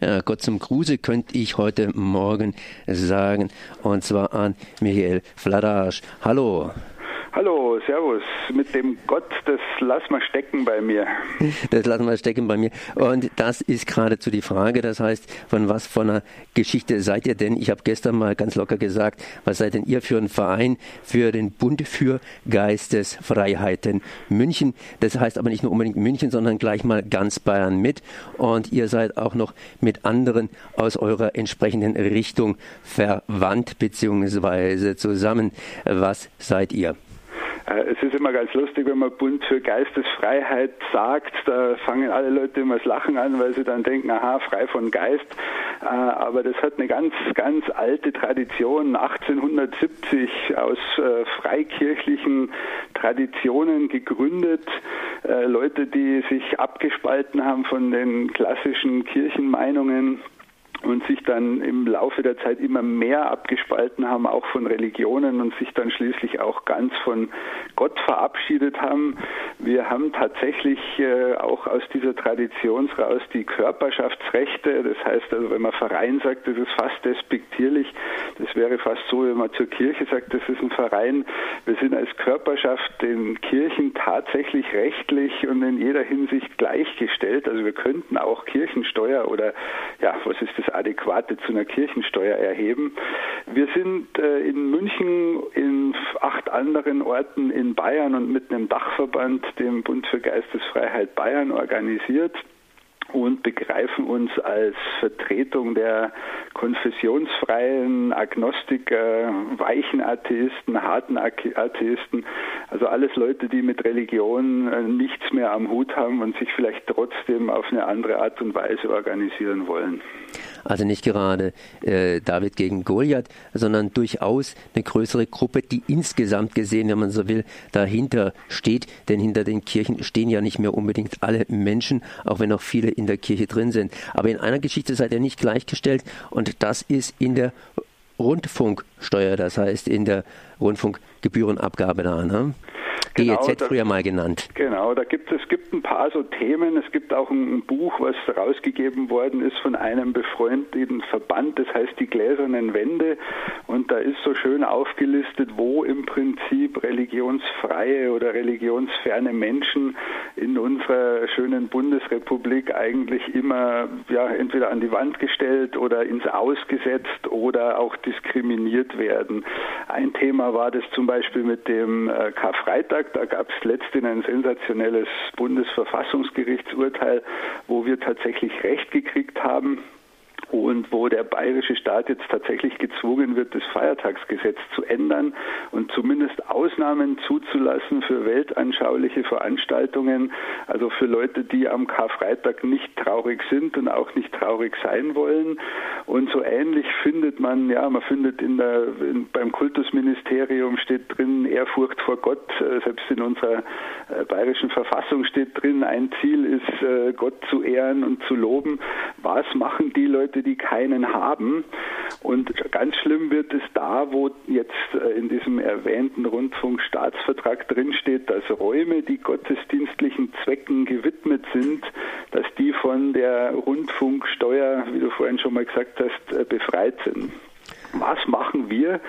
ja, Gott zum Gruße könnte ich heute Morgen sagen, und zwar an Michael Fladasch. Hallo. Hallo, Servus. Mit dem Gott, das lass mal stecken bei mir. Das lassen wir stecken bei mir. Und das ist geradezu die Frage. Das heißt, von was von einer Geschichte seid ihr denn? Ich habe gestern mal ganz locker gesagt, was seid denn ihr für ein Verein für den Bund für Geistesfreiheiten München? Das heißt aber nicht nur unbedingt München, sondern gleich mal ganz Bayern mit. Und ihr seid auch noch mit anderen aus eurer entsprechenden Richtung verwandt bzw. zusammen. Was seid ihr? Äh, es ist immer ganz lustig, wenn man Bund für Geistesfreiheit sagt, da fangen alle Leute immer das Lachen an, weil sie dann denken, aha, frei von Geist. Äh, aber das hat eine ganz, ganz alte Tradition, 1870 aus äh, freikirchlichen Traditionen gegründet. Leute, die sich abgespalten haben von den klassischen Kirchenmeinungen und sich dann im Laufe der Zeit immer mehr abgespalten haben, auch von Religionen und sich dann schließlich auch ganz von Gott verabschiedet haben. Wir haben tatsächlich äh, auch aus dieser Tradition raus die Körperschaftsrechte. Das heißt also, wenn man Verein sagt, das ist fast despektierlich. Das wäre fast so, wenn man zur Kirche sagt, das ist ein Verein. Wir sind als Körperschaft den Kirchen tatsächlich rechtlich und in jeder Hinsicht gleichgestellt. Also wir könnten auch Kirchensteuer oder ja, was ist das Adäquate zu einer Kirchensteuer erheben. Wir sind äh, in München, in acht anderen Orten in Bayern und mit einem Dachverband, dem Bund für Geistesfreiheit Bayern, organisiert und begreifen uns als Vertretung der konfessionsfreien Agnostiker, weichen Atheisten, harten Atheisten, also alles Leute, die mit Religion äh, nichts mehr am Hut haben und sich vielleicht trotzdem auf eine andere Art und Weise organisieren wollen. Also nicht gerade äh, David gegen Goliath, sondern durchaus eine größere Gruppe, die insgesamt gesehen, wenn man so will, dahinter steht. Denn hinter den Kirchen stehen ja nicht mehr unbedingt alle Menschen, auch wenn noch viele in der Kirche drin sind. Aber in einer Geschichte seid ihr nicht gleichgestellt und das ist in der Rundfunksteuer, das heißt in der Rundfunkgebührenabgabe da. Ne? Genau, GEZ früher mal genannt. Genau, da gibt es gibt ein paar so Themen. Es gibt auch ein Buch, was rausgegeben worden ist von einem befreundeten Verband, das heißt die gläsernen Wände. Und da ist so schön aufgelistet, wo im Prinzip religionsfreie oder religionsferne Menschen in unserer schönen Bundesrepublik eigentlich immer ja, entweder an die Wand gestellt oder ins Ausgesetzt oder auch diskriminiert werden. Ein Thema war das zum Beispiel mit dem äh, Karfreitag da gab es letztens ein sensationelles Bundesverfassungsgerichtsurteil, wo wir tatsächlich Recht gekriegt haben und wo der bayerische Staat jetzt tatsächlich gezwungen wird, das Feiertagsgesetz zu ändern und zumindest Ausnahmen zuzulassen für weltanschauliche Veranstaltungen, also für Leute, die am Karfreitag nicht traurig sind und auch nicht traurig sein wollen. Und so ähnlich findet man, ja, man findet in der, in, beim Kultusministerium steht drin Ehrfurcht vor Gott, äh, selbst in unserer äh, bayerischen Verfassung steht drin, ein Ziel ist, äh, Gott zu ehren und zu loben. Was machen die Leute, Leute, die keinen haben. Und ganz schlimm wird es da, wo jetzt äh, in diesem erwähnten Rundfunkstaatsvertrag drinsteht, dass Räume, die gottesdienstlichen Zwecken gewidmet sind, dass die von der Rundfunksteuer, wie du vorhin schon mal gesagt hast, äh, befreit sind. Was machen wir,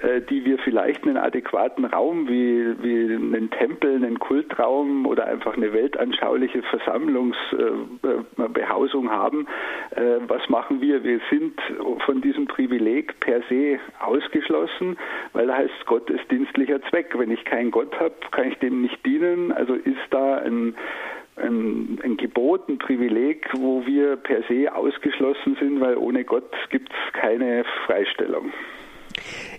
äh, die wir vielleicht einen adäquaten Raum wie, wie einen Tempel, einen Kultraum oder einfach eine weltanschauliche Versammlungsbehausung haben. Äh, was machen wir? Wir sind von diesem Privileg per se ausgeschlossen, weil da heißt Gott ist dienstlicher Zweck. Wenn ich keinen Gott habe, kann ich dem nicht dienen. Also ist da ein ein, ein Gebot, ein Privileg, wo wir per se ausgeschlossen sind, weil ohne Gott gibt es keine Freistellung.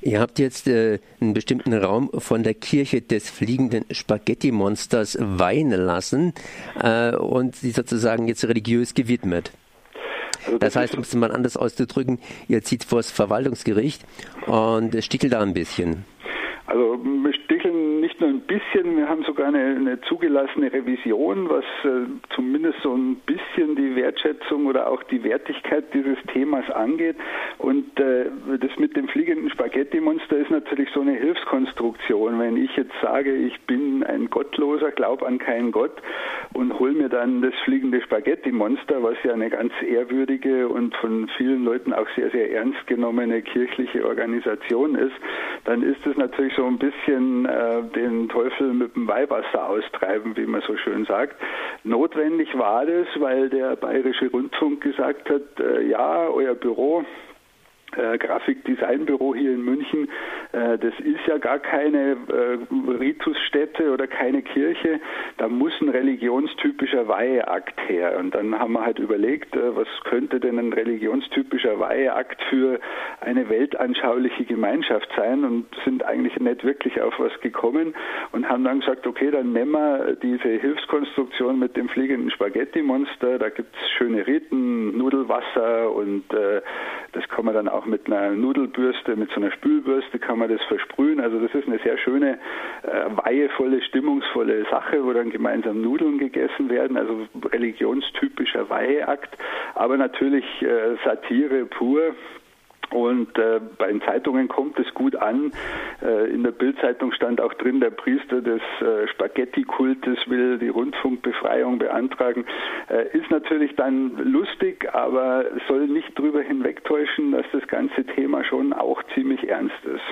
Ihr habt jetzt äh, einen bestimmten Raum von der Kirche des fliegenden Spaghetti-Monsters weihen lassen äh, und sie sozusagen jetzt religiös gewidmet. Also das, das heißt, um es mal anders auszudrücken, ihr zieht vor das Verwaltungsgericht und stickelt da ein bisschen. Also wir sticheln nicht nur ein bisschen, wir haben sogar eine, eine zugelassene Revision, was äh, zumindest so ein bisschen die Wertschätzung oder auch die Wertigkeit dieses Themas angeht. Und äh, das mit dem fliegenden Spaghetti-Monster ist natürlich so eine Hilfskonstruktion. Wenn ich jetzt sage, ich bin ein Gottloser, glaube an keinen Gott und hol mir dann das fliegende Spaghetti-Monster, was ja eine ganz ehrwürdige und von vielen Leuten auch sehr, sehr ernst genommene kirchliche Organisation ist, dann ist es natürlich so ein bisschen äh, den Teufel mit dem Weihwasser austreiben, wie man so schön sagt. Notwendig war das, weil der Bayerische Rundfunk gesagt hat, äh, ja, euer Büro äh, Grafikdesignbüro hier in München, äh, das ist ja gar keine äh, Ritusstätte oder keine Kirche, da muss ein religionstypischer Weiheakt her. Und dann haben wir halt überlegt, äh, was könnte denn ein religionstypischer Weiheakt für eine weltanschauliche Gemeinschaft sein? Und sind eigentlich nicht wirklich auf was gekommen und haben dann gesagt, okay, dann nehmen wir diese Hilfskonstruktion mit dem fliegenden Spaghetti-Monster, da gibt es schöne Riten, Nudelwasser und äh, das kann man dann auch mit einer Nudelbürste, mit so einer Spülbürste kann man das versprühen. Also das ist eine sehr schöne, äh, weihevolle, stimmungsvolle Sache, wo dann gemeinsam Nudeln gegessen werden. Also religionstypischer Weiheakt, aber natürlich äh, Satire pur. Und äh, bei den Zeitungen kommt es gut an. Äh, in der Bildzeitung stand auch drin, der Priester des äh, Spaghetti-Kultes will die Rundfunkbefreiung beantragen. Äh, ist natürlich dann lustig, aber soll nicht darüber hinwegtäuschen, dass das ganze Thema schon auch ziemlich ernst ist.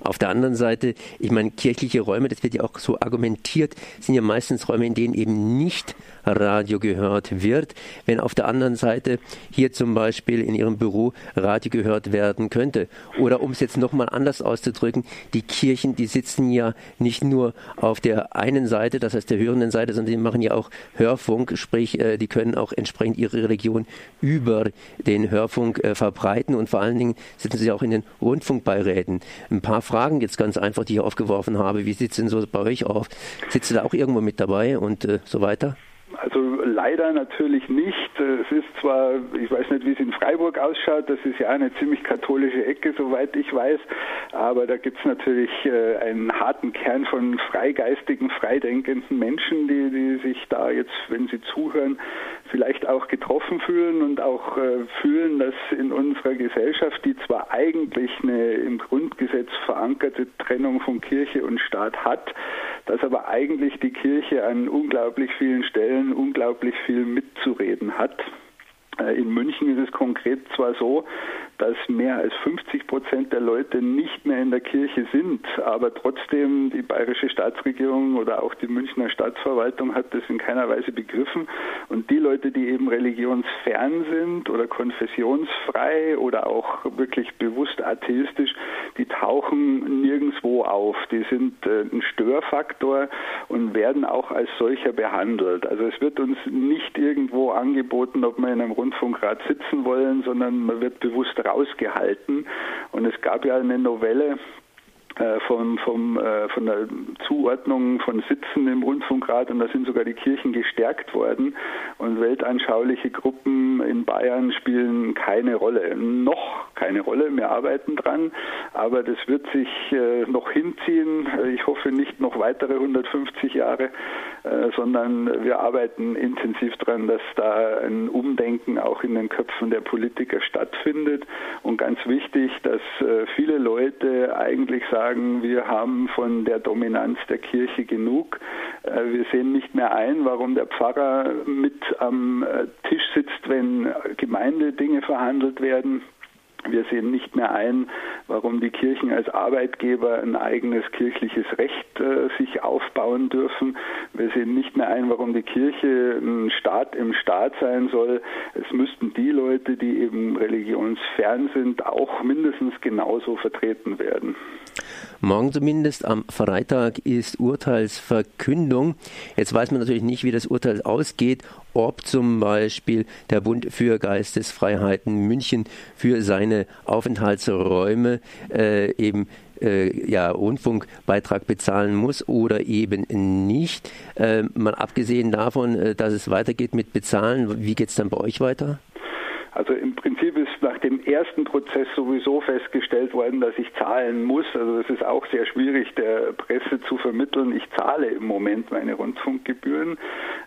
Auf der anderen Seite, ich meine, kirchliche Räume, das wird ja auch so argumentiert, sind ja meistens Räume, in denen eben nicht Radio gehört wird. Wenn auf der anderen Seite hier zum Beispiel in Ihrem Büro Radio gehört werden könnte. Oder um es jetzt nochmal anders auszudrücken, die Kirchen, die sitzen ja nicht nur auf der einen Seite, das heißt der hörenden Seite, sondern die machen ja auch Hörfunk, sprich, äh, die können auch entsprechend ihre Religion über den Hörfunk äh, verbreiten und vor allen Dingen sitzen sie auch in den Rundfunkbeiräten. Ein paar Fragen jetzt ganz einfach, die ich aufgeworfen habe. Wie sieht es denn so bei euch auf? Sitzt ihr da auch irgendwo mit dabei und äh, so weiter? Also leider natürlich nicht. Es ist zwar, ich weiß nicht, wie es in Freiburg ausschaut, das ist ja eine ziemlich katholische Ecke, soweit ich weiß, aber da gibt es natürlich äh, einen harten Kern von freigeistigen, freidenkenden Menschen, die, die sich da jetzt, wenn sie zuhören, vielleicht auch getroffen fühlen und auch äh, fühlen, dass in unserer Gesellschaft, die zwar eigentlich eine im Grundgesetz verankerte Trennung von Kirche und Staat hat, dass aber eigentlich die Kirche an unglaublich vielen Stellen unglaublich viel mitzureden hat. Äh, in München ist es konkret zwar so, dass mehr als 50 Prozent der Leute nicht mehr in der Kirche sind, aber trotzdem die bayerische Staatsregierung oder auch die Münchner Staatsverwaltung hat das in keiner Weise begriffen. Und die Leute, die eben religionsfern sind oder konfessionsfrei oder auch wirklich bewusst atheistisch, die tauchen nirgendwo auf. Die sind äh, ein Störfaktor und werden auch als solcher behandelt. Also es wird uns nicht irgendwo angeboten, ob wir in einem Rundfunkrat sitzen wollen, sondern man wird bewusst rausgehalten. Und es gab ja eine Novelle, äh, vom, vom, äh, von der Zuordnung von Sitzen im Rundfunkrat und da sind sogar die Kirchen gestärkt worden und weltanschauliche Gruppen in Bayern spielen keine Rolle. Noch keine Rolle, wir arbeiten dran, aber das wird sich äh, noch hinziehen. Ich hoffe nicht noch weitere 150 Jahre, sondern wir arbeiten intensiv dran, dass da ein Umdenken auch in den Köpfen der Politiker stattfindet und ganz wichtig, dass viele Leute eigentlich sagen, sagen, wir haben von der Dominanz der Kirche genug. Äh, wir sehen nicht mehr ein, warum der Pfarrer mit am äh, Tisch sitzt, wenn Gemeindedinge verhandelt werden. Wir sehen nicht mehr ein, warum die Kirchen als Arbeitgeber ein eigenes kirchliches Recht äh, sich aufbauen dürfen. Wir sehen nicht mehr ein, warum die Kirche ein Staat im Staat sein soll. Es müssten die Leute, die eben religionsfern sind, auch mindestens genauso vertreten werden. Morgen zumindest am Freitag ist Urteilsverkündung. Jetzt weiß man natürlich nicht, wie das Urteil ausgeht, ob zum Beispiel der Bund für Geistesfreiheiten München für seine Aufenthaltsräume äh, eben äh, ja, Rundfunkbeitrag bezahlen muss oder eben nicht. Äh, mal abgesehen davon, äh, dass es weitergeht mit Bezahlen, wie geht es dann bei euch weiter? Also im Prinzip ist nach dem ersten Prozess sowieso festgestellt worden, dass ich zahlen muss. Also das ist auch sehr schwierig der Presse zu vermitteln. Ich zahle im Moment meine Rundfunkgebühren.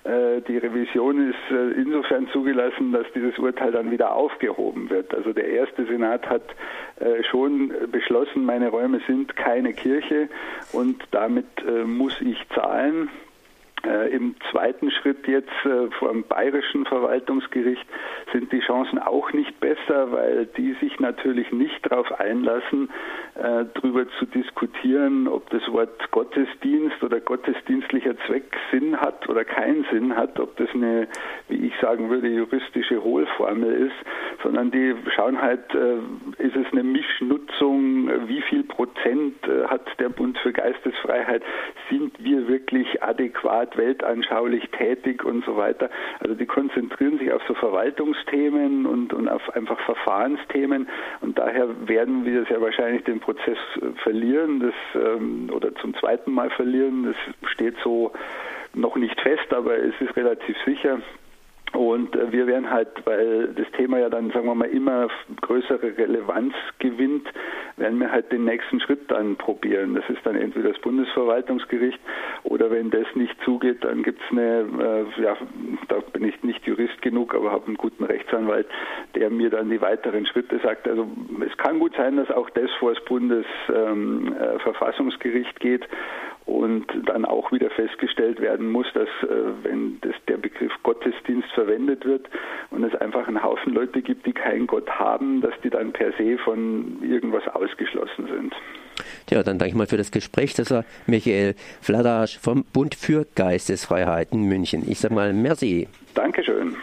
Äh, die Revision ist äh, insofern zugelassen, dass dieses Urteil dann wieder aufgehoben wird. Also der erste Senat hat äh, schon beschlossen, meine Räume sind keine Kirche und damit muss ich zahlen. Äh, Im zweiten Schritt jetzt äh, vor dem bayerischen Verwaltungsgericht sind die Chancen auch nicht besser, weil die sich natürlich nicht darauf einlassen, äh, darüber zu diskutieren, ob das Wort Gottesdienst oder gottesdienstlicher Zweck Sinn hat oder keinen Sinn hat, ob das eine, wie ich sagen würde, juristische Hohlformel ist, sondern die schauen halt, äh, ist es eine Mischnutzung, wie viel Prozent äh, hat der Bund für Geistesfreiheit, sind wir wirklich adäquat Art weltanschaulich tätig und so weiter. Also die konzentrieren sich auf so Verwaltungsthemen und, und auf einfach Verfahrensthemen und daher werden wir sehr wahrscheinlich den Prozess verlieren das, ähm, oder zum zweiten Mal verlieren. Das steht so noch nicht fest, aber es ist relativ sicher. Und äh, wir werden halt, weil das Thema ja dann, sagen wir mal, immer größere Relevanz gewinnt, werden wir halt den nächsten Schritt dann probieren. Das ist dann entweder das Bundesverwaltungsgericht oder wenn das nicht zugeht, dann gibt es eine, äh, ja, da bin ich nicht Jurist genug, aber habe einen guten Rechtsanwalt, der mir dann die weiteren Schritte sagt. Also es kann gut sein, dass auch das vor das Bundesverfassungsgericht ähm, äh, geht und dann auch wieder festgestellt werden muss, dass äh, wenn das, der Begriff Gottesdienst verwendet wird und es einfach einen Haufen Leute gibt, die keinen Gott haben, dass die dann per se von irgendwas ausgeschlossen sind. Ja, dann danke ich mal für das Gespräch. Das war Michael Fladasch vom Bund für Geistesfreiheiten München. Ich sage mal merci. Dankeschön.